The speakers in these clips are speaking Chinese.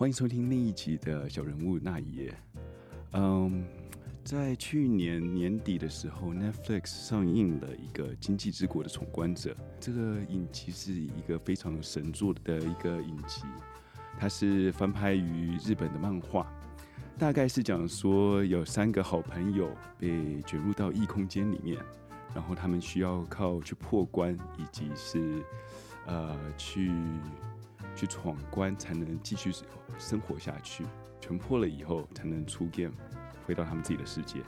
欢迎收听另一集的小人物那一页。嗯，在去年年底的时候，Netflix 上映了一个《经济之国的闯关者》。这个影集是一个非常神作的一个影集，它是翻拍于日本的漫画，大概是讲说有三个好朋友被卷入到异空间里面，然后他们需要靠去破关，以及是呃去。去闯关才能继续生活下去，全破了以后才能出 game，回到他们自己的世界。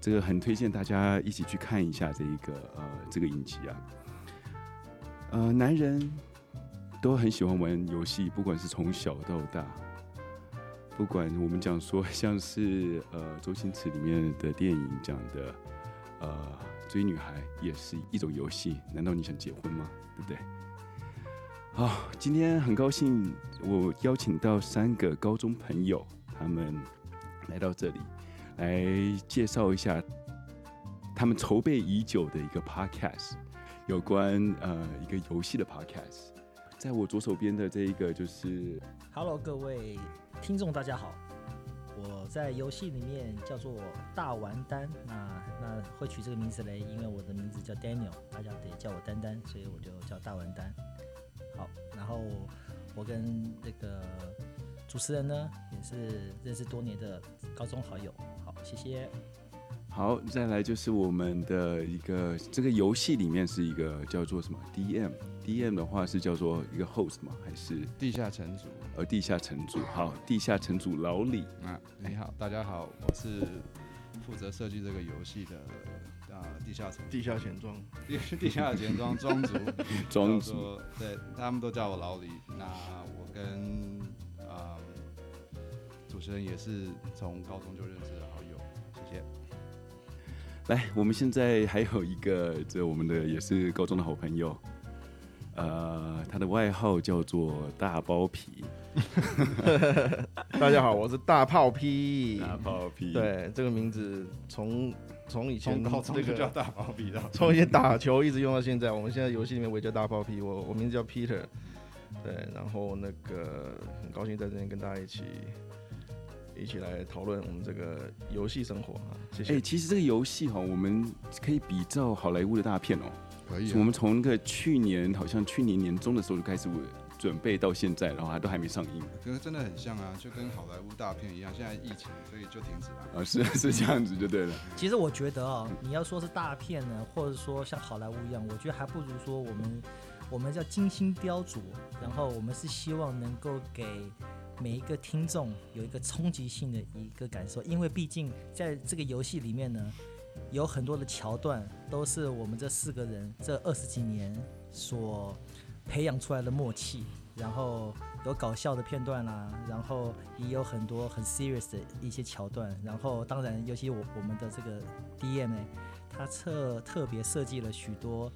这个很推荐大家一起去看一下这一个呃这个影集啊。呃，男人都很喜欢玩游戏，不管是从小到大，不管我们讲说像是呃周星驰里面的电影讲的呃追女孩也是一种游戏，难道你想结婚吗？对不对？好，今天很高兴，我邀请到三个高中朋友，他们来到这里，来介绍一下他们筹备已久的一个 podcast，有关呃一个游戏的 podcast。在我左手边的这一个就是，Hello，各位听众，大家好，我在游戏里面叫做大玩丹，那那会取这个名字嘞，因为我的名字叫 Daniel，大家得叫我丹丹，所以我就叫大玩丹。好，然后我跟那个主持人呢也是认识多年的高中好友。好，谢谢。好，再来就是我们的一个这个游戏里面是一个叫做什么 DM？DM 的话是叫做一个 host 吗？还是地下城主？呃，地下城主。好，地下城主老李啊，你好，大家好，我是负责设计这个游戏的。啊，地下城，地下钱庄，地地下钱庄庄主，庄主，对他们都叫我老李。那我跟啊主持人也是从高中就认识的好友，谢谢。来，我们现在还有一个，这我们的也是高中的好朋友，呃，他的外号叫做大包皮。大家好，我是大炮皮，大炮皮，对，这个名字从。从以前这个叫大炮皮的，从以前打球一直用到现在。我们现在游戏里面我也叫大炮皮，我我名字叫 Peter，对，然后那个很高兴在这边跟大家一起一起来讨论我们这个游戏生活啊。谢谢。哎，其实这个游戏哈，我们可以比照好莱坞的大片哦。可以。我们从那个去年好像去年年中的时候就开始。准备到现在，然后还都还没上映。可是真的很像啊，就跟好莱坞大片一样。现在疫情，所以就停止了。啊，是 是这样子就对了。其实我觉得啊，你要说是大片呢，或者说像好莱坞一样，我觉得还不如说我们我们叫精心雕琢，然后我们是希望能够给每一个听众有一个冲击性的一个感受，因为毕竟在这个游戏里面呢，有很多的桥段都是我们这四个人这二十几年所。培养出来的默契，然后有搞笑的片段啦，然后也有很多很 serious 的一些桥段，然后当然，尤其我我们的这个 DM，他特特别设计了许多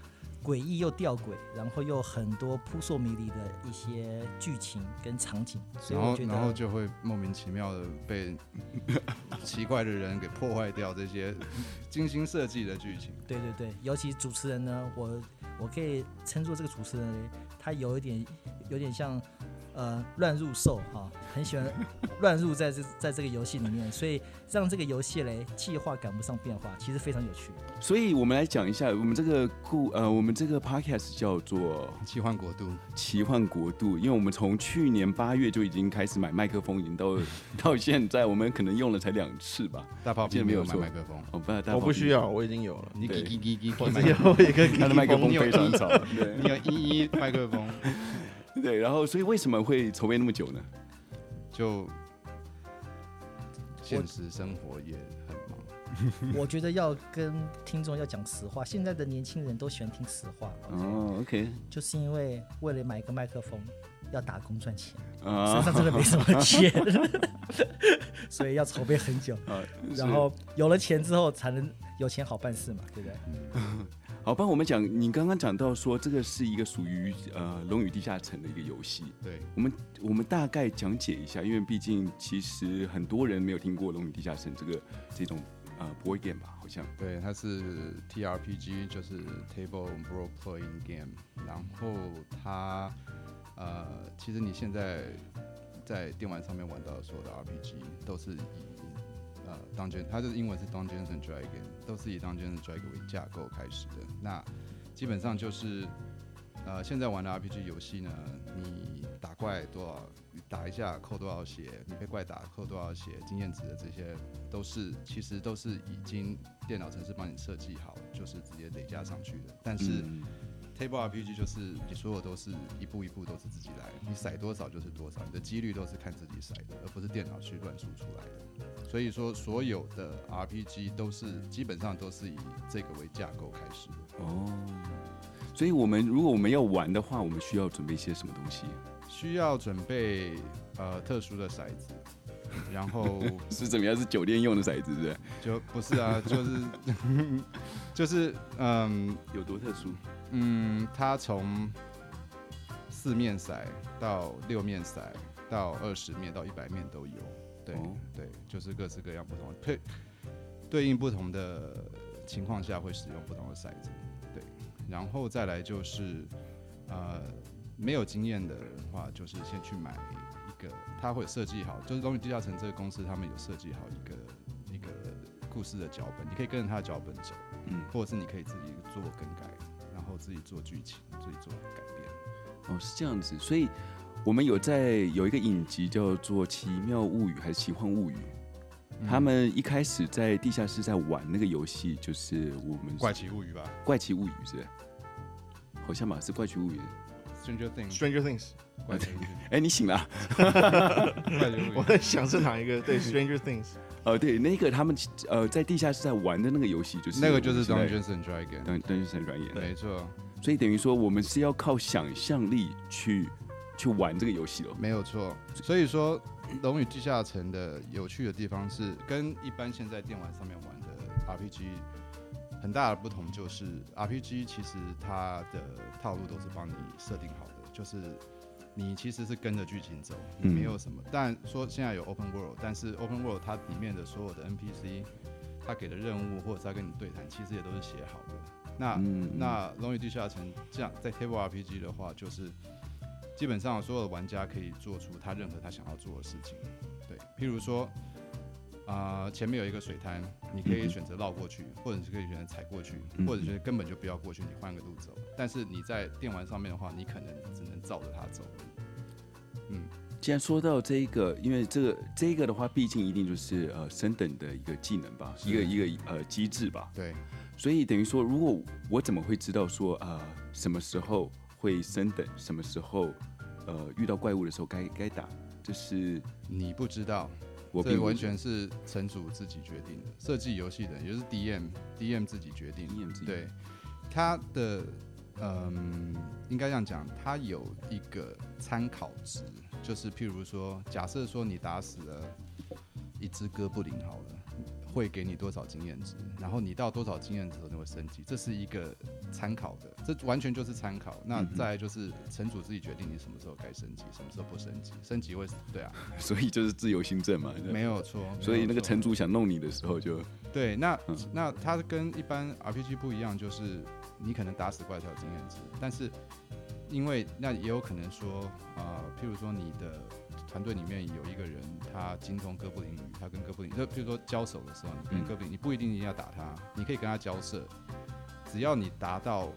诡异又吊诡，然后又很多扑朔迷离的一些剧情跟场景，然后然后就会莫名其妙的被 奇怪的人给破坏掉这些精心设计的剧情。对对对，尤其主持人呢，我我可以称作这个主持人。他有一点，有点像，呃，乱入兽哈，很喜欢 乱入在这在这个游戏里面，所以让这个游戏嘞计划赶不上变化，其实非常有趣。所以我们来讲一下，我们这个故呃，我们这个 podcast 叫做奇幻国度，奇幻国度，因为我们从去年八月就已经开始买麦克风，已经到 到现在，我们可能用了才两次吧。大炮现在没有买麦克风，我不，我不需要，我已经有了。你叽叽叽叽，我有一个他的麦克风非常吵，你有一一麦克风。对，然后所以为什么会筹备那么久呢？就现实生活也很忙。我觉得要跟听众要讲实话，现在的年轻人都喜欢听实话。哦，OK，就是因为为了买一个麦克风要打工赚钱，身上真的没什么钱，所以要筹备很久。然后有了钱之后，才能有钱好办事嘛，对不对？好，帮我们讲，你刚刚讲到说这个是一个属于呃《龙与地下城》的一个游戏。对，我们我们大概讲解一下，因为毕竟其实很多人没有听过《龙与地下城》这个这种呃 board game 吧，好像。对，它是 TRPG，就是 Table Role Playing Game。然后它呃，其实你现在在电玩上面玩到的所有的 RPG 都是以呃 Dungeon，它的英文是 Dungeons and Dragon，都是以 Dungeons and Dragon 为架构开始的。那基本上就是呃现在玩的 RPG 游戏呢，你打怪多少，打一下扣多少血，你被怪打扣多少血，经验值的这些都是其实都是已经电脑程式帮你设计好，就是直接累加上去的。但是 Table RPG 就是你所有都是一步一步都是自己来，你骰多少就是多少，你的几率都是看自己骰的，而不是电脑去乱输出来的。所以说，所有的 RPG 都是基本上都是以这个为架构开始的。哦，所以我们如果我们要玩的话，我们需要准备一些什么东西？需要准备呃特殊的骰子，然后 是怎么样？是酒店用的骰子，是不是？就不是啊，就是 就是嗯有多特殊？嗯，它从四面骰到六面骰到二十面到一百面都有。对、哦对，就是各式各样不同的配对应不同的情况下会使用不同的骰子。对，然后再来就是呃没有经验的话，就是先去买一个，他会设计好，就是龙与地下城这个公司他们有设计好一个一个故事的脚本，你可以跟着他的脚本走。嗯，或者是你可以自己做更改，然后自己做剧情，自己做改变。哦，是这样子。所以我们有在有一个影集叫做《奇妙物语》还是《奇幻物语》，嗯他们一开始在地下室在玩那个游戏，就是我们怪奇物语吧怪奇物语是不是？好像吧，是怪奇物语。，Stranger Things，Stranger Things，怪奇物语，哎、你醒了啊？怪奇物语。我在想是哪一个？对，Stranger Things。呃，对，那个他们呃在地下室在玩的那个游戏，就是那个就是我们 Dungeons and Dragon，现在登登山软演，没错，所以等于说我们是要靠想象力去去玩这个游戏了。没有错。所以说，《龙与地下城》的有趣的地方是，跟一般现在电玩上面玩的 RPG 很大的不同，就是 RPG 其实它的套路都是帮你设定好的，就是你其实是跟着剧情走，你没有什么。但说现在有 Open World，但是 Open World 它里面的所有的 NPC，他给的任务或者他跟你对谈，其实也都是写好的。那嗯，那《龙与地下城》这样在 Table RPG 的话，就是基本上所有的玩家可以做出他任何他想要做的事情。对，譬如说，啊、前面有一个水滩，你可以选择绕过去，或者是可以选择踩过去，嗯或者是根本就不要过去，你换个路走。但是你在电玩上面的话，你可能只能照着它走。嗯，既然说到这一个，因为这个这一个的话，毕竟一定就是呃升等的一个技能吧，一个一个呃机制吧。对，所以等于说，如果我怎么会知道说呃什么时候会升等，什么时候呃遇到怪物的时候该该打，这是你不知道，我并不这完全是城主自己决定的，设计游戏的也就是 DM DM 自己决定。DM 自己对，他的嗯，应该这样讲，他有一个参考值，就是譬如说，假设说你打死了一只哥布林好了，会给你多少经验值，然后你到多少经验值的时候你会升级，这是一个参考的，这完全就是参考。那再来就是城主自己决定你什么时候该升级，什么时候不升级，升级会对啊，所以就是自由新政嘛。没有错。所以那个城主想弄你的时候就，对，那、嗯那它跟一般 RPG 不一样，就是你可能打死怪才有经验值，但是因为那也有可能说，呃，譬如说你的团队里面有一个人他精通哥布林语，他跟哥布林，就比如说交手的时候，你跟嗯。哥布林，你不一定一定要打他，你可以跟他交涉，只要你达到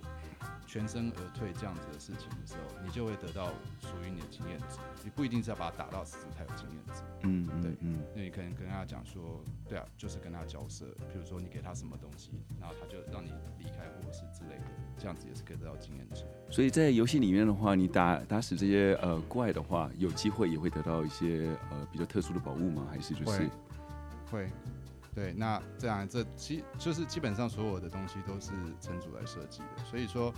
全身而退这样子的事情的时候，你就会得到属于你的经验值，你不一定是要把它打到死才有经验值。嗯对嗯嗯，那你可能跟他讲说，对啊，就是跟他交涉，比如说你给他什么东西，然后他就让你离开或者是之类的，这样子也是可以得到经验值。所以在游戏里面的话，你打打死这些呃怪的话，有机会也会得到一些呃比较特殊的宝物吗？还是就是会会，对，那这样这基就是基本上所有的东西都是城主来设计的，所以说，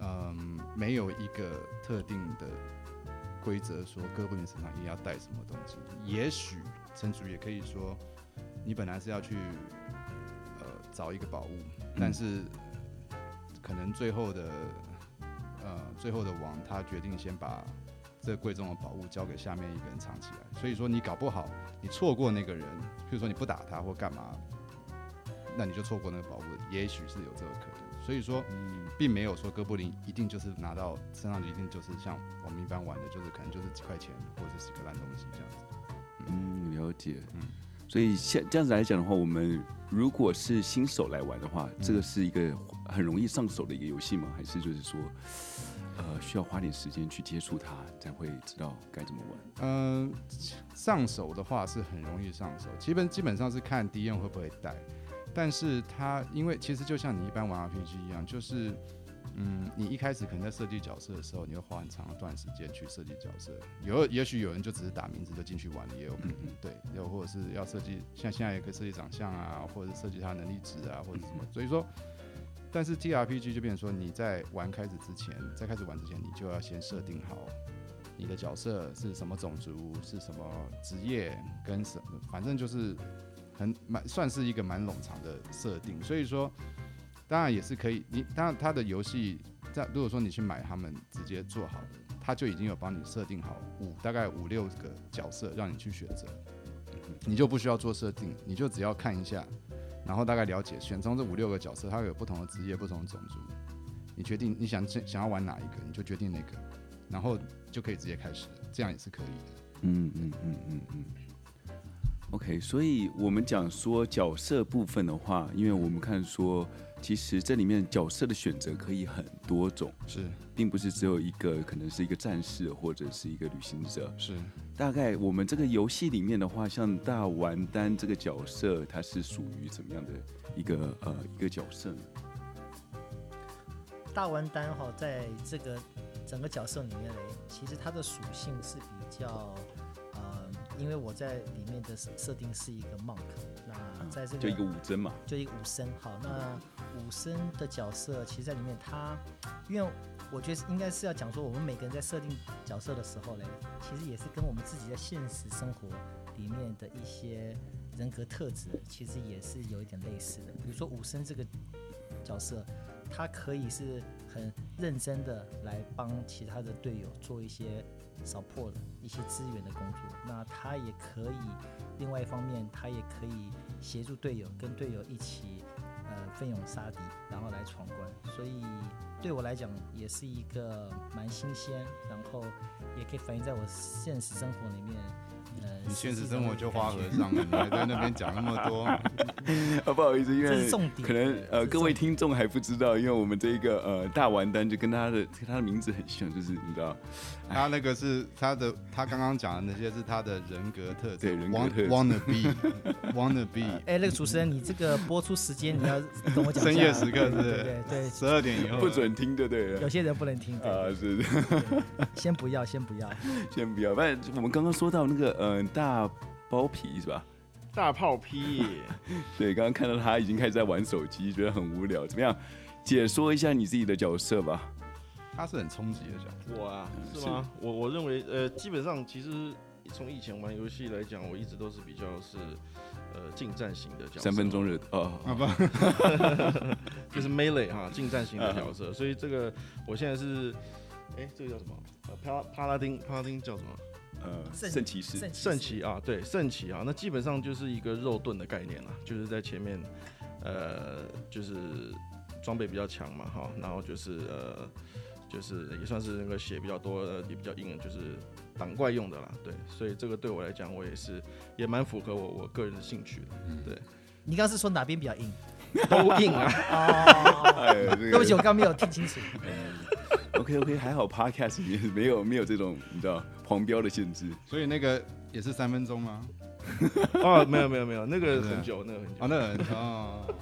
嗯，没有一个特定的规则说哥布林身上一定要带什么东西。也许城主也可以说，你本来是要去呃找一个宝物，但是可能最后的呃最后的王他决定先把这贵重的宝物交给下面一个人藏起来，所以说你搞不好你错过那个人，譬如说你不打他或干嘛，那你就错过那个宝物，也许是有这个可能。所以说并没有说哥布林一定就是拿到身上就一定就是像我们一般玩的，就是可能就是几块钱或者是几个烂东西这样子。嗯，了解。嗯所以像这样子来讲的话，我们如果是新手来玩的话，这个是一个很容易上手的一个游戏吗？还是就是说，呃，需要花点时间去接触它，才会知道该怎么玩？嗯、上手的话是很容易上手，基本基本上是看敌人会不会带，但是它因为其实就像你一般玩 RPG 一样，就是嗯，你一开始可能在设计角色的时候，你会花很长一段时间去设计角色，有也许有人就只是打名字就进去玩了，也有可能，对，又或者是要设计，像现在也可以设计长相啊，或者是设计他能力值啊，或者什么，所以说。但是 T R P G 就变成说，你在玩开始之前，在开始玩之前，你就要先设定好你的角色是什么种族，是什么职业，跟什么，反正就是很蛮算是一个蛮冗长的设定。所以说，当然也是可以，你当然它的游戏在如果说你去买他们直接做好的，他就已经有帮你设定好五大概五六个角色让你去选择，你就不需要做设定，你就只要看一下，然后大概了解选中这五六个角色，它会有不同的职业、不同的种族，你决定你想想要玩哪一个，你就决定哪个，然后就可以直接开始，这样也是可以的。嗯嗯嗯嗯嗯。OK，所以我们讲说角色部分的话，因为我们看说，其实这里面角色的选择可以很多种，是并不是只有一个，可能是一个战士或者是一个旅行者。是，大概我们这个游戏里面的话，像大玩丹这个角色，它是属于怎么样的一个呃一个角色呢？大丸丹哈，在这个整个角色里面嘞，其实它的属性是比较，呃，因为我在里面的设设定是一个 monk，那在这个就一个武僧嘛。就一个武僧。好，那武僧的角色，其实在里面他，因为我觉得应该是要讲说，我们每个人在设定角色的时候嘞，其实也是跟我们自己在现实生活里面的一些人格特质，其实也是有一点类似的。比如说武僧这个角色，他可以是很认真的来帮其他的队友做一些扫破的一些资源的工作，那他也可以另外一方面，他也可以协助队友，跟队友一起呃奋勇杀敌，然后来闯关。所以对我来讲，也是一个蛮新鲜，然后也可以反映在我现实生活里面。呃，你现实生活就花和尚了，你还在那边讲那么多，啊，不好意思，因这为可能呃各位重听众还不知道，因为我们这个呃大完单就跟他的跟他的名字很像，就是你知道，他那个是他的，他刚刚讲的那些是他的人格特质，对人格 Want- 特质 wanna be，wanna be，哎、那个主持人，你这个播出时间你要跟我讲一下。深夜时刻是不对是？对对，十二点以后不准听，对不对？有些人不能听，对，啊，是，先不要，先不要。先不要。反正我们刚刚说到那个呃大包皮是吧？大炮皮，对，刚刚看到他已经开始在玩手机，觉得很无聊。怎么样？解说一下你自己的角色吧。他是很冲击的角色。我啊，是吗？我我认为，呃，基本上其实从以前玩游戏来讲，我一直都是比较是呃近战型的角色，三分钟热哦，好吧，就是 melee 哈，近战型的角色。所以这个我现在是，哎、这个叫什么？呃，帕帕拉丁，帕拉丁叫什么？呃，圣圣骑士，圣骑啊，对，圣骑啊，那基本上就是一个肉盾的概念啦，就是在前面，呃，就是装备比较强嘛，哈，然后就是呃，就是也算是那个血比较多，呃也比较硬，就是挡怪用的啦，对，所以这个对我来讲，我也是也蛮符合我我个人的兴趣的，对你刚刚是说哪边比较硬？都硬啊，哦，哎，这对不起，我刚刚没有听清楚。OK OK，还好 Podcast 也 没有没有这种你知道黄标的限制。所以那个也是三分钟吗？哦，没有没有没有，那个很久，那个很久，哦，那个很哦，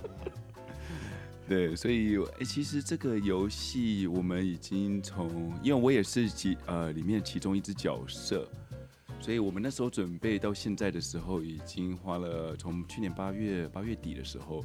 对，所以哎、其实这个游戏我们已经从，因为我也是其呃里面其中一只角色，所以我们那时候准备到现在的时候，已经花了从去年八月八月底的时候，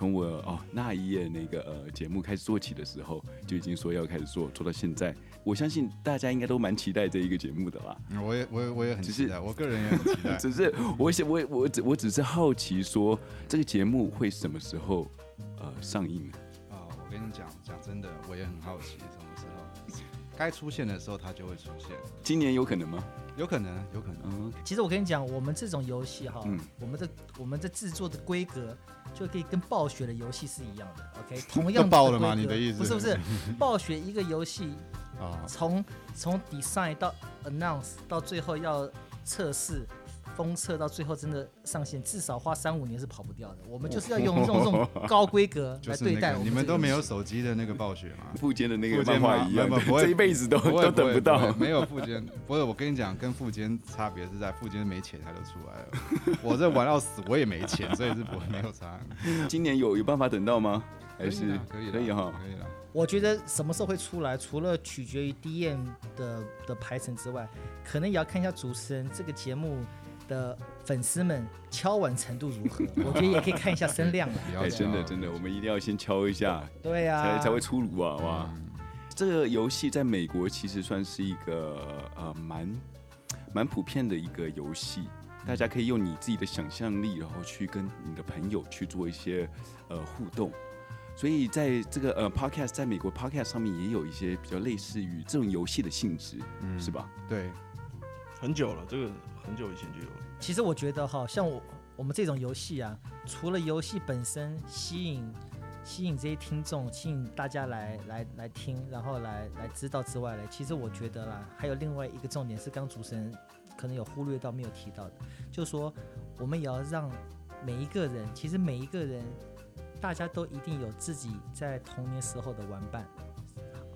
从我哦那一页那个呃节目开始做起的时候，就已经说要开始做，做到现在，我相信大家应该都蛮期待这一个节目的啦。嗯我也我也我也很只是期待，我个人也很期待。只是我想我我只我只是好奇说，这个节目会什么时候呃上映呢？啊，我跟你讲，讲真的，我也很好奇什么时候。该出现的时候它就会出现，今年有可能吗？有可能，有可能。嗯，其实我跟你讲，我们这种游戏哈，嗯我们的我们的制作的规格就可以跟暴雪的游戏是一样的。OK，同样都爆了吗你的意思不是不是，暴雪一个游戏啊，从从 design 到 announce 到最后要测试。封测到最后真的上线，至少花三五年是跑不掉的。我们就是要用这种这种高规格 来对待我们。你们都没有手机的那个暴雪吗？附件的那个漫画一样，不会 这一辈子都不会都等不到。没有附件，不是我跟你讲，跟附件差别是在附件没钱他就出来了，我这玩到死我也没钱，所以是不会没有差。今年有有办法等到吗？还是可以啦可以哈？可以了。我觉得什么时候会出来，除了取决于 DM 的的排程之外，可能也要看一下主持人这个节目的粉丝们敲碗程度如何。我觉得也可以看一下声量 了。哎，真的真的，我们一定要先敲一下，对呀、才才会出炉啊！哇，嗯这个游戏在美国其实算是一个呃蛮蛮普遍的一个游戏，大家可以用你自己的想象力，然后去跟你的朋友去做一些呃互动。所以在这个呃 podcast，在美国 podcast 上面也有一些比较类似于这种游戏的性质，嗯是吧？对，很久了，这个很久以前就有了。其实我觉得哈，像我我们这种游戏啊，除了游戏本身吸引吸引这些听众，吸引大家来来来听，然后来来知道之外呢，其实我觉得啦，还有另外一个重点是，刚主持人可能有忽略到没有提到的，就是说我们也要让每一个人，其实每一个人，大家都一定有自己在童年时候的玩伴、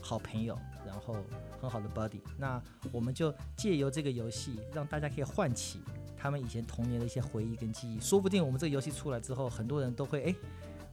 好朋友，然后很好的 buddy。那我们就借由这个游戏，让大家可以唤起他们以前童年的一些回忆跟记忆。说不定我们这个游戏出来之后，很多人都会哎。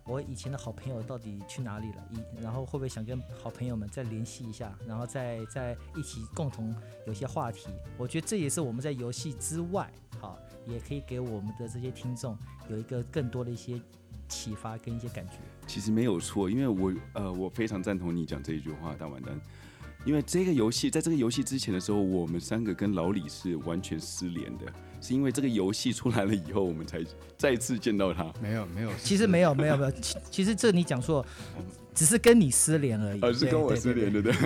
我以前的好朋友到底去哪里了？一然后会不会想跟好朋友们再联系一下，然后再再一起共同有些话题？我觉得这也是我们在游戏之外，好，也可以给我们的这些听众有一个更多的一些启发跟一些感觉。其实没有错，因为我呃，我非常赞同你讲这一句话，大完蛋。因为这个游戏，在这个游戏之前的时候，我们三个跟老李是完全失联的，是因为这个游戏出来了以后，我们才再次见到他。没有没有，其实没有没有没有，其其实这你讲错，只是跟你失联而已。而，是跟我失联，对不对？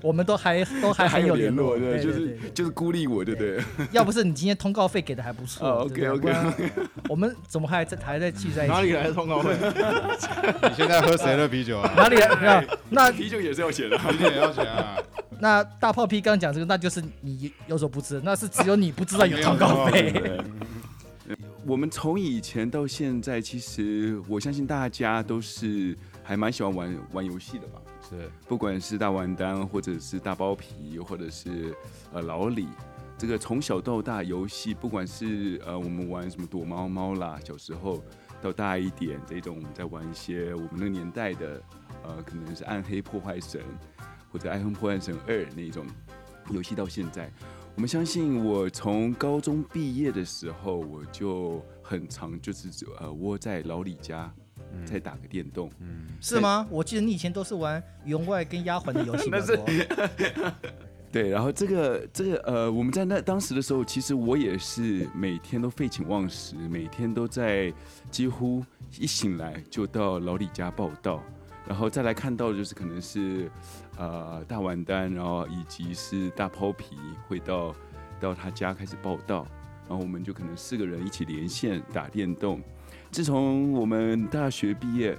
我们都还都还还很有络，联络，对就是就是孤立我，对不对？要不是你今天通告费给的还不错哦对不对 OK，OK 我们怎么还在还在聚在一起？哪里来的通告费？你现在喝谁的啤酒啊？哪里来？没有那啤酒也是要钱的。啤酒也要钱啊？那大炮 P 刚讲这个，那就是你有所不知，那是只有你不知道有通告费。我们从以前到现在，其实我相信大家都是还蛮喜欢玩玩游戏的吧。是不管是大玩单，或者是大包皮，或者是呃老李，这个从小到大游戏，不管是呃我们玩什么躲猫猫啦，小时候到大一点这种，我们在玩一些我们那个年代的呃可能是暗黑破坏神或者暗黑破坏神二那种游戏，到现在，我们相信我从高中毕业的时候，我就很常就是呃窝在老李家。再打个电动，是吗？我记得你以前都是玩员外跟丫鬟的游戏 那是。对，然后这个这个呃，我们在那当时的时候，其实我也是每天都废寝忘食，每天都在几乎一醒来就到老李家报道，然后再来看到的就是可能是呃大完单，然后以及是大抛皮会到到他家开始报道，然后我们就可能四个人一起连线打电动。自从我们大学毕业，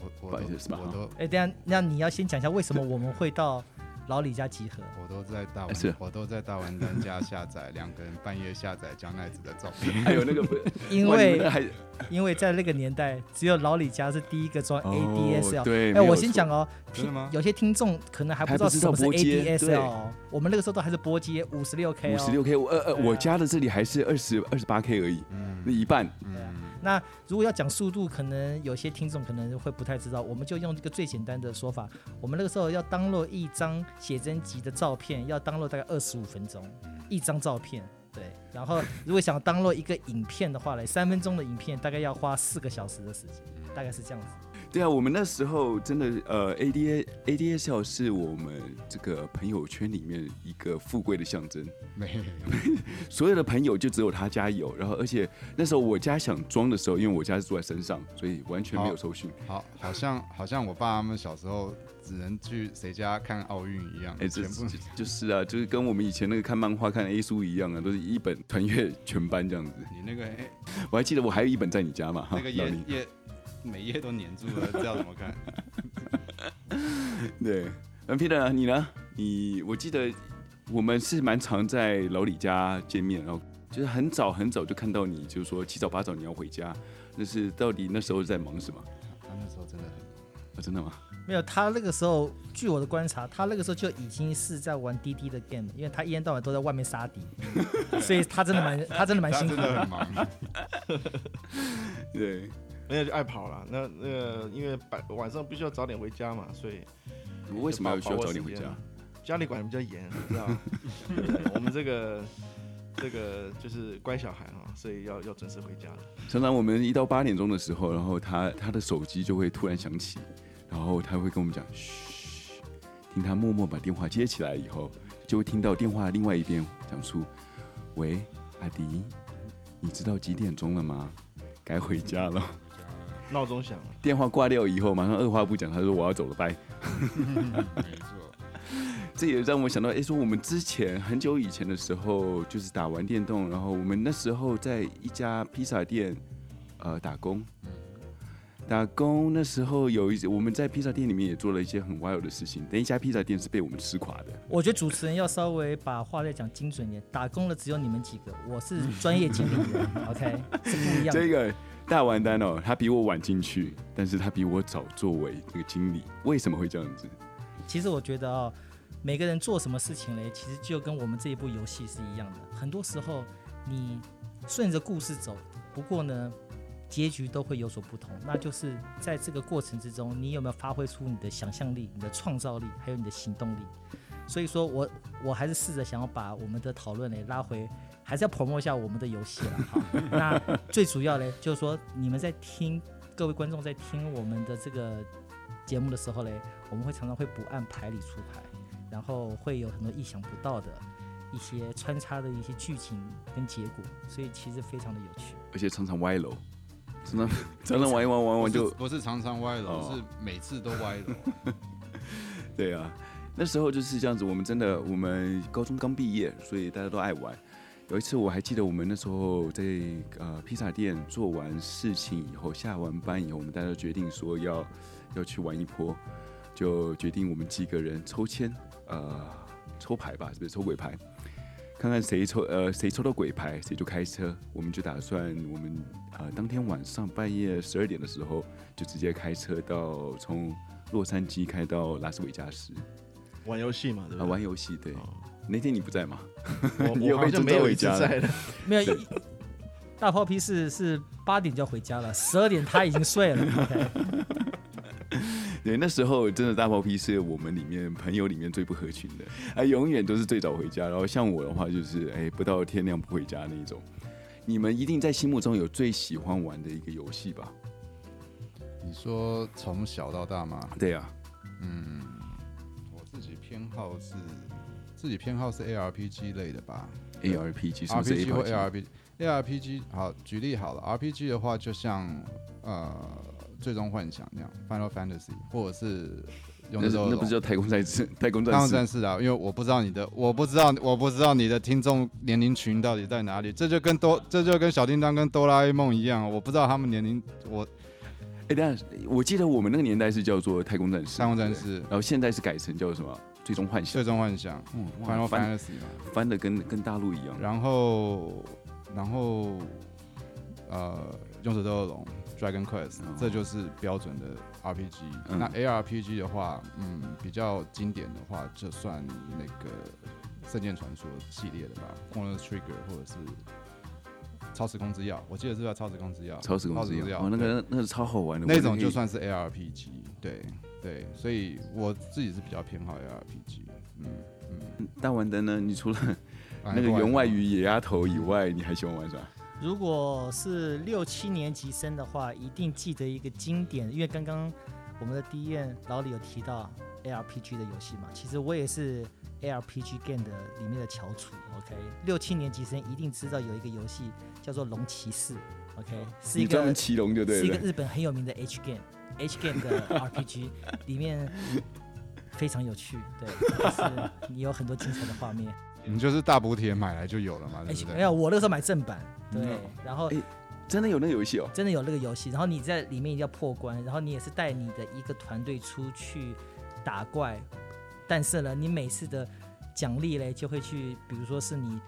我我不好意思是吧我都哎，等下，那你要先讲一下为什么我们会到老李家集合？我都在大是玩，我都在大玩单家下载两个人半夜下载江奈子的照片。还有那个 因哇你们为那还因为在那个年代，只有老李家是第一个装哦 ADSL。对，哎，没有我先错讲哦，听真的吗有些听众可能还不还不知道什么是拨接 ADSL 哦。我们那个时候都还是拨接五十六 K 哦。五十六 K，我呃呃，对啊我家的这里还是二十二十八 K 而已，嗯那一半。对啊嗯，那如果要讲速度，可能有些听众可能会不太知道，我们就用这个最简单的说法，我们那个时候要当落一张写真集的照片，要当落大概二十五分钟，一张照片。对，然后如果想当落一个影片的话嘞，三分钟的影片大概要花四个小时的时间，大概是这样子。对啊，我们那时候真的呃，ADA ADSL 是我们这个朋友圈里面一个富贵的象征。没 所有的朋友就只有他家有，然后而且那时候我家想装的时候，因为我家是住在山上，所以完全没有收讯。好，好像好像我爸他们小时候只能去谁家看奥运一样，哎、这就就是啊，就是跟我们以前那个看漫画、看 A 书一样啊，都是一本传阅全班这样子。你那个哎我还记得我还有一本在你家嘛，哈那个老林页页每页都粘住了，这要怎么看？对，那 Peter？你呢？你我记得我们是蛮常在老李家见面，然后就是很早很早就看到你，就是说七早八早你要回家，那是到底那时候在忙什么？他那时候真的很啊，真的吗？没有，他那个时候，据我的观察，他那个时候就已经是在玩滴滴的 game，因为他一天到晚都在外面杀敌，所以他真的蛮，他真的蛮辛苦的。真的很忙。对，那个就爱跑了。那那个因为白晚上必须要早点回家嘛，所以我为什么要需要早点回家？家里管的比较严，你知道？对我们这个这个就是乖小孩啊，所以要要准时回家了。常常我们一到八点钟的时候，然后他他的手机就会突然响起，然后他会跟我们讲嘘，听他默默把电话接起来以后，就会听到电话另外一边讲出：“喂，阿迪，你知道几点钟了吗？该回家了。”闹钟响了，电话挂掉以后，马上二话不讲，他说：“我要走了，拜。没错，”这也让我想到，哎，说我们之前很久以前的时候，就是打完电动，然后我们那时候在一家披萨店，呃，打工。打工那时候有一，我们在披萨店里面也做了一些很 wild 的事情。那一家披萨店是被我们吃垮的。我觉得主持人要稍微把话再讲精准一点。打工的只有你们几个，我是专业经理人，OK，是不一样的。这个大完单哦，他比我晚进去，但是他比我早作为这个经理。为什么会这样子？其实我觉得哦，每个人做什么事情嘞，其实就跟我们这一部游戏是一样的。很多时候你顺着故事走，不过呢，结局都会有所不同。那就是在这个过程之中，你有没有发挥出你的想象力、你的创造力，还有你的行动力？所以说我我还是试着想要把我们的讨论嘞拉回，还是要 promote 一下我们的游戏了。哈，那最主要嘞就是说，你们在听各位观众在听我们的这个节目的时候嘞，我们会常常会不按牌理出牌，然后会有很多意想不到的一些穿插的一些剧情跟结果，所以其实非常的有趣。而且常常歪楼，常常常常玩一玩玩玩就不是常常歪楼，哦是每次都歪楼。对啊，那时候就是这样子。我们真的，我们高中刚毕业，所以大家都爱玩。有一次我还记得，我们那时候在呃披萨店做完事情以后，下完班以后，我们大家都决定说要要去玩一波，就决定我们几个人抽签，呃，抽牌吧，是不是抽鬼牌？看看谁抽呃谁抽到鬼牌，谁就开车。我们就打算我们呃当天晚上半夜十二点的时候，就直接开车到从洛杉矶开到拉斯维加斯玩游戏嘛，对啊不对？玩游戏。对，哦那天你不在吗？我 你有被征我好像没有回家了没有，一大炮批是是八点就要回家了，十二点他已经睡了。对，那时候真的大炮批是我们里面朋友里面最不合群的，啊永远都是最早回家。然后像我的话，就是哎不到天亮不回家那一种。你们一定在心目中有最喜欢玩的一个游戏吧？你说从小到大吗？对啊，嗯，我自己偏好是自己偏好是 ARPG 类的吧 ARPG 什么是，RPG 或 ARPG？ARPG。好，举例好了，RPG 的话就像呃《最终幻想》那样，Final Fantasy，或者是用那是那不是叫太空战士？太空战士太空战士？啊，因为我不知道你的，我不知道，我不知道你的听众年龄群到底在哪里。这就跟哆，这就跟小叮当跟哆啦 A 梦一样，我不知道他们年龄。我哎，等一下，我记得我们那个年代是叫做太空战士，太空战士、然后现在是改成叫什么？最终幻想。最。终幻想、嗯，Final Fantasy 嘛，翻的跟跟大陆一样。然后然后呃，勇者斗恶龙 Dragon Quest，、哦。这就是标准的 RPG。嗯。那 ARPG 的话，嗯，比较经典的话，就算那个《圣剑传说》系列的吧，Chrono Trigger 或者是超时空之钥，我记得是叫超时空之钥，超时空之钥，那个那个超好玩的，那种就算是 ARPG，对对，所以我自己是比较偏好 ARPG，嗯嗯，大玩灯呢？你除了啊那个员外与野丫头以外，你还喜欢玩啥？如果是六七年级生的话，一定记得一个经典，因为刚刚我们的第一任老李有提到 ARPG 的游戏嘛，其实我也是 ARPG game 的里面的翘楚。OK，六七年级生一定知道有一个游戏叫做《龙骑士》，OK，是一个你专门骑龙就对是一个。日本很有名的 H game，H game 的 RPG 里面非常有趣，对，就是你有很多精彩的画面。你就是大补贴买来就有了嘛，对 H 不对？没有，我那个时候买正版，对嗯，然后哎真的有那个游戏哦？真的有那个游戏，然后你在里面一定要破关，然后你也是带你的一个团队出去打怪，但是呢，你每次的奖励嘞就会去，比如说是你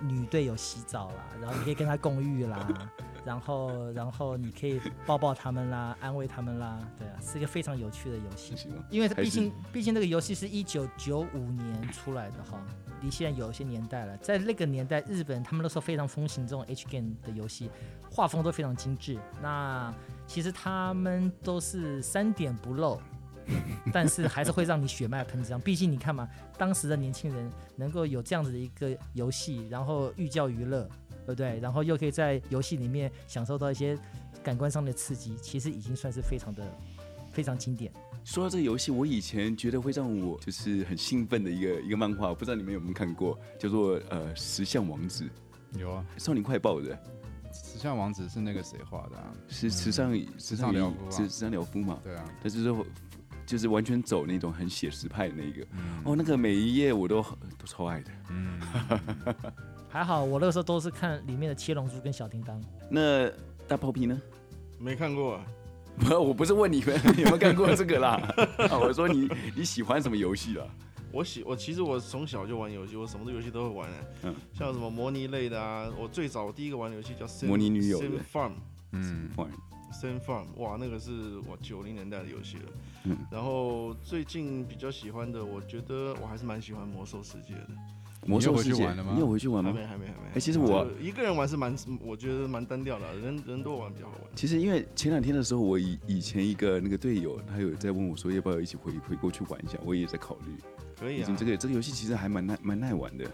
女队友洗澡啦，然后你可以跟她共浴啦，然后然后你可以抱抱他们啦，安慰他们啦，对啊，是一个非常有趣的游戏。因为它毕竟毕竟这个游戏是一九九五年出来的哈，离现在有一些年代了。在那个年代，日本他们那时候非常风行这种 H game 的游戏，画风都非常精致。那其实他们都是三点不漏，但是还是会让你血脉喷张。毕竟你看嘛，当时的年轻人能够有这样子的一个游戏，然后寓教于乐，对不对？然后又可以在游戏里面享受到一些感官上的刺激，其实已经算是非常的非常经典。说到这个游戏，我以前觉得会让我就是很兴奋的一个一个漫画，我不知道你们有没有看过，叫做呃《石像王子》，有啊，少年快报的，石像王子是那个谁画的啊？是池上池上疗夫啊池池上疗夫嘛，对啊，他就是就是完全走那种很写实派的那个，嗯哦，那个每一页我都都超爱的。嗯，还好，我那个时候都是看里面的切龙珠跟小叮当。那大炮皮呢？没看过、啊，不，我不是问你们有没有看过这个啦，啊我说你你喜欢什么游戏啦？我喜我其实我从小就玩游戏，我什么游戏都会玩、欸，嗯像什么模拟类的啊，我最早第一个玩的游戏叫 Sim, 模拟女友的 Sim Farm。嗯，换 Sim Farm，哇，那个是我九零年代的游戏了。嗯然后最近比较喜欢的，我觉得我还是蛮喜欢魔兽世界的。魔兽世界你有回去玩吗你有回去玩吗？还没，还没，还没。哎其实我一个人玩是蛮，我觉得蛮单调的，人人多玩比较好玩。其实因为前两天的时候，我以以前一个那个队友，他有在问我说要不要一起回回过去玩一下，我也在考虑。可以啊已经，这个这个游戏其实还蛮耐蛮耐玩的，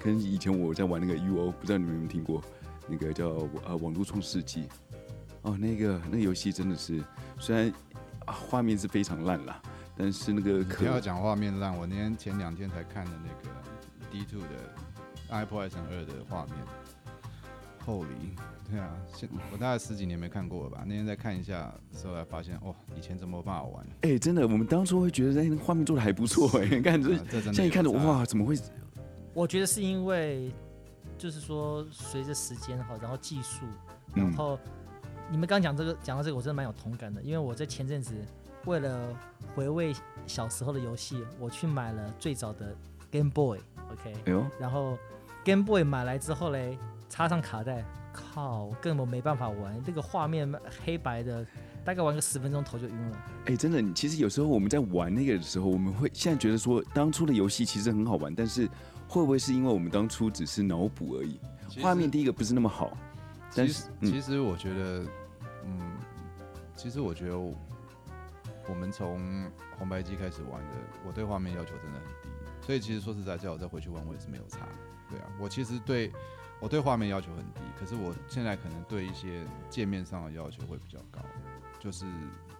跟以前我在玩那个 UO，不知道你们有没有听过，那个叫呃网络创世纪。哦，那个那个游戏真的是，虽然啊画面是非常烂啦，但是那个可不要讲画面烂，我那天前两天才看的那个 D two 的《iPhone 二》的画面，Holy，对啊，现我大概十几年没看过了吧？那天再看一下的时候，才发现哦，以前怎么有办法玩？哎、真的，我们当初会觉得哎那个画面做的还不错哎、你看这啊这真的现在一看着，哇，怎么会？我觉得是因为，就是说随着时间哈，然后技术，然嗯后、你们刚讲这个讲到这个，我真的蛮有同感的，因为我在前阵子为了回味小时候的游戏，我去买了最早的 Game 呦，然后 Game Boy 买来之后嘞，插上卡带，靠，根本没办法玩，这个画面黑白的，大概玩个十分钟头就晕了。哎、真的，其实有时候我们在玩那个的时候，我们会现在觉得说当初的游戏其实很好玩，但是会不会是因为我们当初只是脑补而已？画面第一个不是那么好，但其实是嗯其实我觉得，嗯，其实我觉得我我们从红白机开始玩的，我对画面要求真的所以其实说实在，叫我再回去问，我也是没有差。对啊，我其实对我对画面要求很低，可是我现在可能对一些界面上的要求会比较高，就是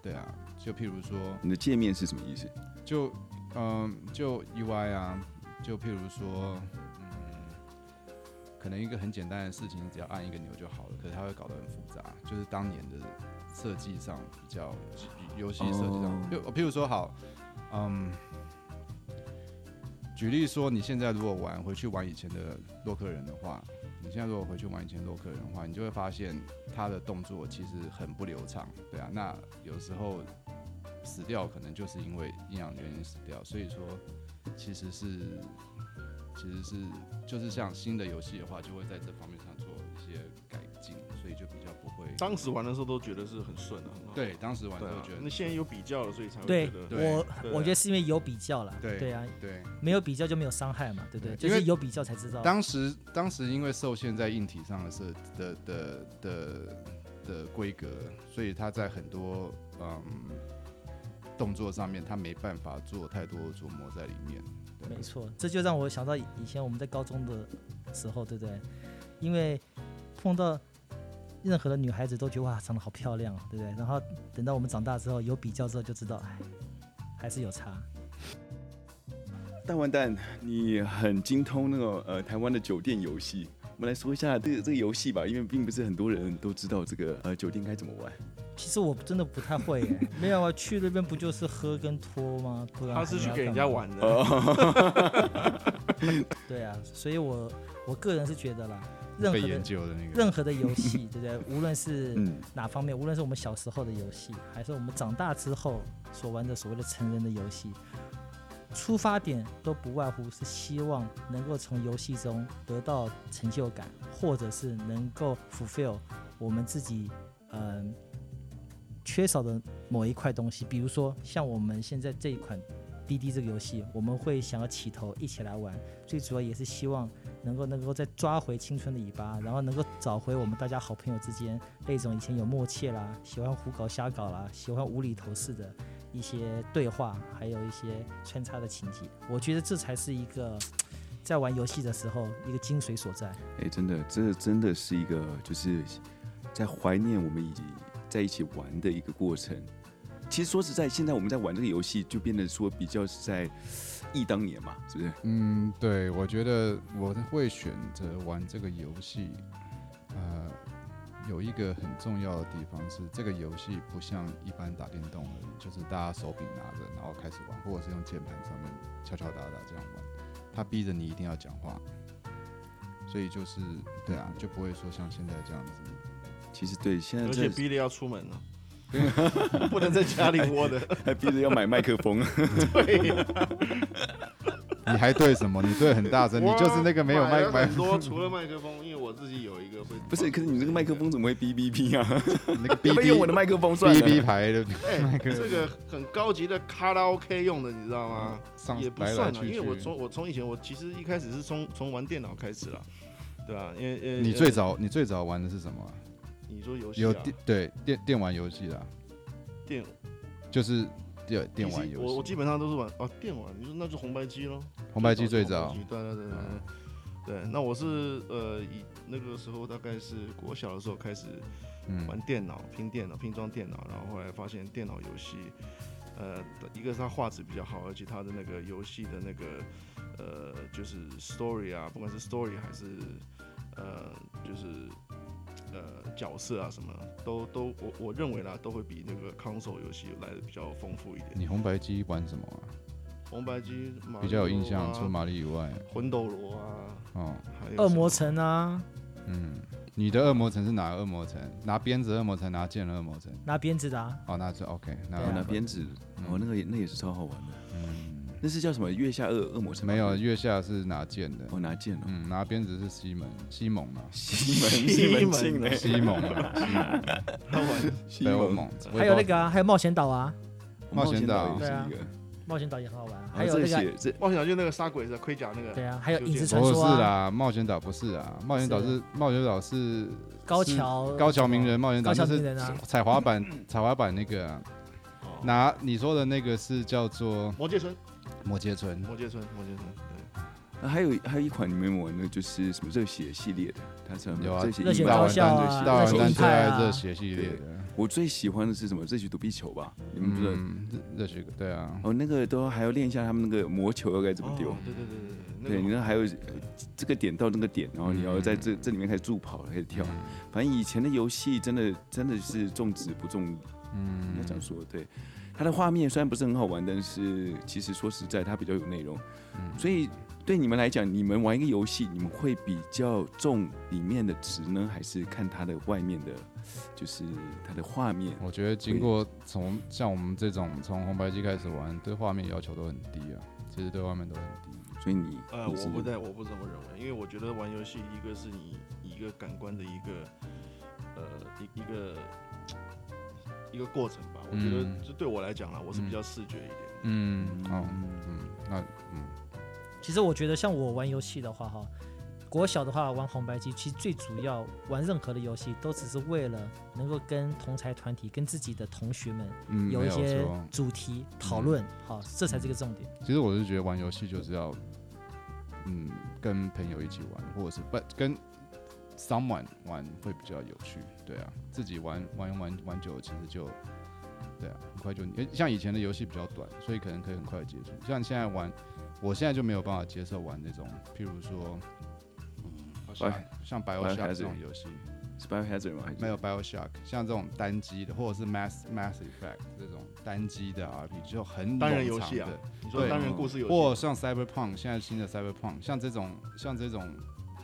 对啊，就譬如说，你的界面是什么意思？就嗯，就 UI 啊，就譬如说，嗯，可能一个很简单的事情，只要按一个钮就好了，可是它会搞得很复杂，就是当年的设计上比较游戏设计上，哦就譬如说好，嗯。举例说，你现在如果玩回去玩以前的洛克人的话，你现在如果回去玩以前洛克人的话，你就会发现他的动作其实很不流畅，对啊。那有时候死掉可能就是因为阴阳原因死掉，所以说其实是其实是就是像新的游戏的话，就会在这方面上当时玩的时候都觉得是很顺的，很好。对，当时玩对啊都觉，得那现在有比较了，所以才会对觉得对我，对我觉得是因为有比较了。对对啊，对。没有比较就没有伤害嘛，对不对？对因为就是有比较才知道。当时当时因为受限在硬体上的设的的的的规格，所以它在很多嗯动作上面，它没办法做太多琢磨在里面。对没错，这就让我想到以前我们在高中的时候，对不对？因为碰到任何的女孩子都觉得哇长得好漂亮，对不对？然后等到我们长大之后有比较之后就知道，哎，还是有差。大完蛋，你很精通那个呃台湾的酒店游戏。我们来说一下这个这个游戏吧，因为并不是很多人都知道这个呃酒店该怎么玩。其实我真的不太会耶，没有啊，去那边不就是喝跟拖吗？不然他是去给人家玩的。对啊，所以我我个人是觉得啦，任何被研的究的那个。任何的游戏，对不对？无论是 嗯，哪方面，无论是我们小时候的游戏，还是我们长大之后所玩的所谓的成人的游戏，出发点都不外乎是希望能够从游戏中得到成就感，或者是能够 fulfill 我们自己嗯、缺少的某一块东西。比如说像我们现在这一款滴滴这个游戏，我们会想要起头一起来玩，最主要也是希望能够能够再抓回青春的尾巴，然后能够找回我们大家好朋友之间那种以前有默契啦，喜欢胡搞瞎搞啦，喜欢无厘头式的一些对话，还有一些穿插的情节。我觉得这才是一个在玩游戏的时候一个精髓所在。哎，真的，这真的是一个就是在怀念我们一起在一起玩的一个过程。其实说实在，现在我们在玩这个游戏，就变得说比较是在忆当年嘛，是不是？嗯，对，我觉得我会选择玩这个游戏，呃，有一个很重要的地方是，这个游戏不像一般打电动而已，就是大家手柄拿着，然后开始玩，或者是用键盘上面敲敲打打这样玩，它逼着你一定要讲话，所以就是对啊，就不会说像现在这样子。其实对，现在而且逼着要出门了，不能在家里窝的。还逼着要买麦克风。对呀，你还对什么？你对很大声，你就是那个没有麦麦买了很多，除了麦克风，因为我自己有一个会不是，可是你这个麦克风怎么会哔哔哔啊？那个要 B B 用我的麦克风算 B 了？B 牌的哎，这个很高级的卡拉 OK 用的，你知道吗？上也不算因为我。从我从以前我其实一开始是从从玩电脑开始了，对吧？因为呃，你最早你最早玩的是什么啊？你说游戏有啊电对电电玩游戏啦，电就是电电玩游戏。我我基本上都是玩哦电玩，你说那就红白机咯。红白机最早对对对对对。对，那我是呃以那个时候大概是国小的时候开始嗯玩电脑，拼电脑，拼装电脑，然后后来发现电脑游戏，呃，一个是它画质比较好，而且它的那个游戏的那个呃就是 story 啊，不管是 story 还是呃就是呃角色啊什么，都都我我认为啦，都会比那个 console 游戏来的比较丰富一点。你红白机玩什么啊？红白机马比较有印象，啊除玛丽以外，魂斗罗啊，哦，还有恶魔城啊，嗯，你的恶魔城是哪个恶魔城？拿鞭子恶魔城，拿剑的恶魔城？拿鞭子的啊，哦，那是 OK，那拿鞭子，哦，那个也那也是超好玩的。嗯，那是叫什么？月下恶恶魔城吗？没有，月下是拿剑的，我拿剑了。嗯，拿鞭子是西门西蒙啊，西门西 西门门庆哎，西蒙啊，西蒙。西蒙，还有那个啊，还有冒险岛啊，冒险岛。也是对啊。一个。冒险岛也很好玩，啊。还有那个冒险岛就那个杀鬼的盔甲那个，对啊，还有影子就不是传说啊，啦，冒险岛不是啊，冒险岛是是冒险岛是高是桥高桥名人冒险岛，高桥就是名人啊，彩滑板 彩滑板那个啊，哦。拿你说的那个是叫做魔界村，魔界村，摩羯村，摩羯村，对，啊还有还有一款你们玩的，就是什么热血系列的，它是什么有啊热血热血硬派高校啊热血大完热血硬蛋最爱派啊热血系列的，我最喜欢的是什么？热血躲避球吧？你们不知道？嗯，热热血对啊，哦，那个都还要练一下他们那个魔球要该怎么丢哦。对对对对对，对，你那还有呃这个点到那个点，然后你要在嗯这这里面开始助跑，开始跳。嗯反正以前的游戏真的真的是重质不重，嗯要这样说。对，它的画面虽然不是很好玩，但是其实说实在，它比较有内容。嗯所以对你们来讲，你们玩一个游戏，你们会比较重里面的值呢，还是看它的外面的，就是它的画面？我觉得经过从像我们这种从红白机开始玩，对画面要求都很低啊，其实对外面都很低。所以你呃，我不在，我不这么认为，因为我觉得玩游戏，一个是你一个感官的一个呃一一个一个过程吧。我觉得嗯这对我来讲啦，我是比较视觉一点。嗯，哦，嗯，那嗯，其实我觉得像我玩游戏的话，哈，国小的话玩红白机，其实最主要玩任何的游戏都只是为了能够跟同才团体、跟自己的同学们有有一些。主题讨论，好，这才是个重点。其实我是觉得玩游戏就是要，嗯，跟朋友一起玩，或者是不跟 someone 玩会比较有趣，对啊，自己玩玩玩玩久了，其实就对啊，很快就因为像以前的游戏比较短，所以可能可以很快地结束。像现在玩，我现在就没有办法接受玩那种，譬如说，嗯，像像 BioShock 这种游戏，是 Biohazard 吗？没有 BioShock，像这种单机的，或者是 Mass Mass Effect 这种单机的 RPG 就很单人游戏啊的。你说单人故事游戏，或像 Cyberpunk，现在新的 Cyberpunk，像这种像这种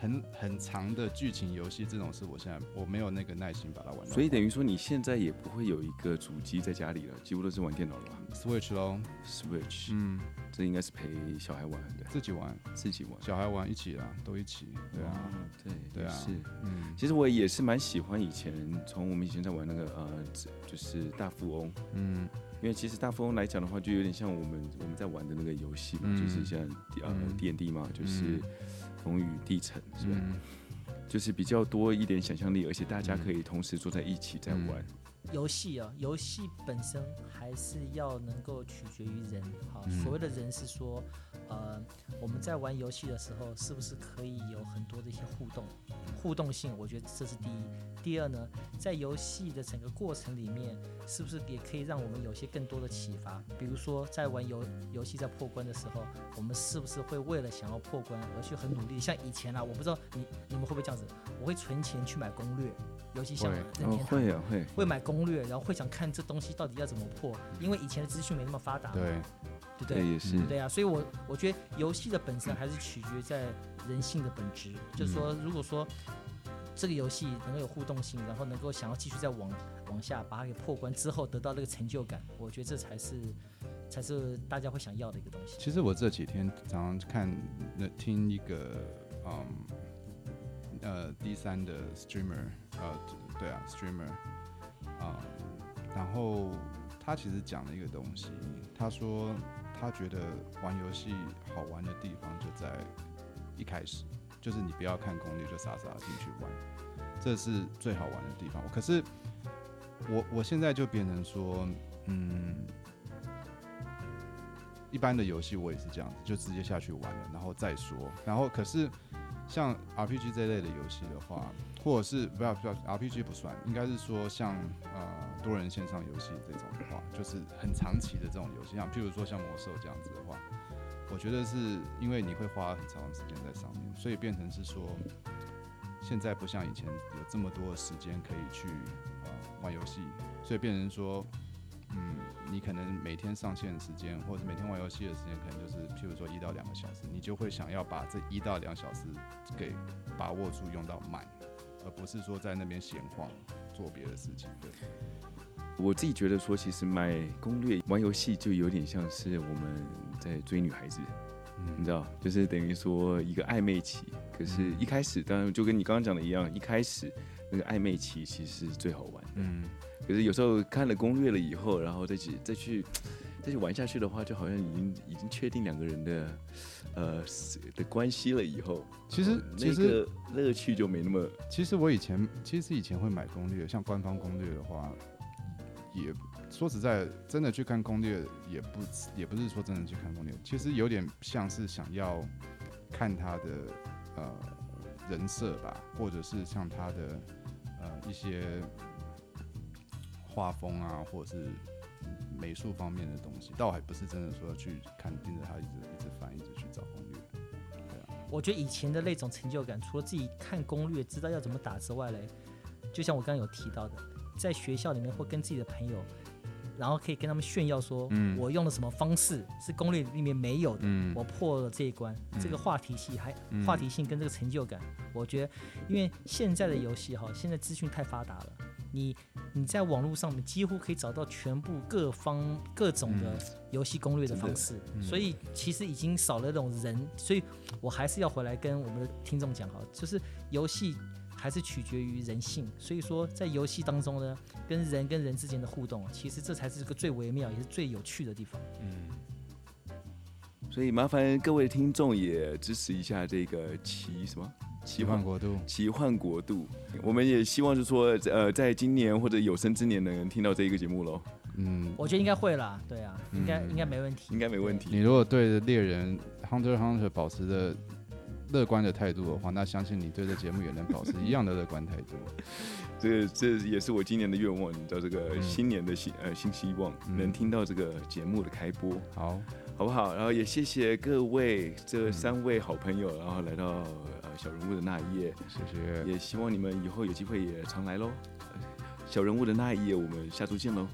很很长的剧情游戏，这种是我现在我没有那个耐心把它玩到。所以等于说你现在也不会有一个主机在家里了，几乎都是玩电脑了吧 Switch 咯，？Switch，、嗯，这应该是陪小孩玩的，自己玩，自己玩。小孩玩一起啦，都一起，对啊，哦，对对啊是。嗯其实我也是蛮喜欢以前，从我们以前在玩那个呃，就是大富翁，嗯因为其实大富翁来讲的话，就有点像我们我们在玩的那个游戏嘛，嗯就是像呃嗯 D N D 嘛，就是嗯风雨地城，是吧？嗯就是比较多一点想象力，而且大家可以同时坐在一起在嗯玩。游戏啊，游戏本身还是要能够取决于人。好，嗯所谓的人是说，呃，我们在玩游戏的时候，是不是可以有很多的一些互动？互动性，我觉得这是第一。第二呢，在游戏的整个过程里面，是不是也可以让我们有些更多的启发？比如说，在玩游游戏在破关的时候，我们是不是会为了想要破关而去很努力？像以前啊，我不知道你你们会不会这样子，我会存钱去买攻略，尤其像任天堂会啊，会。会买攻略，然后会想看这东西到底要怎么破，因为以前的资讯没那么发达，对，对，不对？也是。嗯对啊，所以我我觉得游戏的本身还是取决在人性的本质，就是说，如果说这个游戏能够有互动性，然后能够想要继续再往往下把它给破关之后得到那个成就感，我觉得这才是才是大家会想要的一个东西。其实我这几天常常看那听一个嗯呃第三的 streamer 呃对啊 streamer 啊、然后他其实讲了一个东西，他说他觉得玩游戏好玩的地方就在一开始，就是你不要看攻略就傻傻地进去玩，这是最好玩的地方。可是我我现在就变成说，嗯。一般的游戏我也是这样子，就直接下去玩了，然后再说。然后可是像 RPG 这类的游戏的话，或者是不要不要 RPG 不算，应该是说像呃多人线上游戏这种的话，就是很长期的这种游戏，像譬如说像魔兽这样子的话，我觉得是因为你会花很长时间在上面，所以变成是说现在不像以前有这么多时间可以去呃玩游戏，所以变成说。嗯，你可能每天上线的时间，或者每天玩游戏的时间，可能就是譬如说一到两个小时，你就会想要把这一到两小时给把握住，用到满，而不是说在那边闲晃做别的事情。对，我自己觉得说，其实买攻略玩游戏就有点像是我们在追女孩子，你嗯知道，就是等于说一个暧昧期。可是，一开始当然就跟你刚刚讲的一样，一开始那个暧昧期其实是最好玩的。嗯，可是有时候看了攻略了以后，然后再去再去再去玩下去的话，就好像已经已经确定两个人的呃的关系了以后，其实哦其实那个乐趣就没那么其实我以前其实以前会买攻略，像官方攻略的话，也说实在，真的去看攻略也不也不是说真的去看攻略，其实有点像是想要看他的呃人设吧，或者是像他的呃一些画风啊，或者是美术方面的东西，倒还不是真的说要去看盯着他一直一直翻，一直去找攻略。对啊，我觉得以前的那种成就感，除了自己看攻略知道要怎么打之外嘞，就像我刚刚有提到的，在学校里面或跟自己的朋友，然后可以跟他们炫耀说，嗯我用了什么方式是攻略里面没有的，嗯。我破了这一关，这个嗯话题性还、嗯。话题性跟这个成就感，我觉得，因为现在的游戏哈，现在资讯太发达了，你你在网络上面几乎可以找到全部各方各种的游戏攻略的方式，嗯。所以其实已经少了那种人，所以我还是要回来跟我们的听众讲哈，就是游戏。还是取决于人性，所以说在游戏当中呢，跟人跟人之间的互动，其实这才是个最微妙也是最有趣的地方。嗯，所以麻烦各位听众也支持一下这个奇什么奇幻国度。奇幻国度。我们也希望是说，呃，在今年或者有生之年能听到这一个节目喽，嗯，我觉得应该会啦，对啊，应该、嗯应该没问题。应该没问题。你如果对着猎人 Hunter Hunter 保持着乐观的态度的话，那相信你对这节目也能保持一样的乐观态度。这这也是我今年的愿望，你知道这个嗯。新年的新呃新希望，嗯。能听到这个节目的开播，好，好不好？然后也谢谢各位这三位好朋友，然后来到呃小人物的那一页，谢谢，也希望你们以后有机会也常来喽。呃小人物的那一页，我们下周见喽，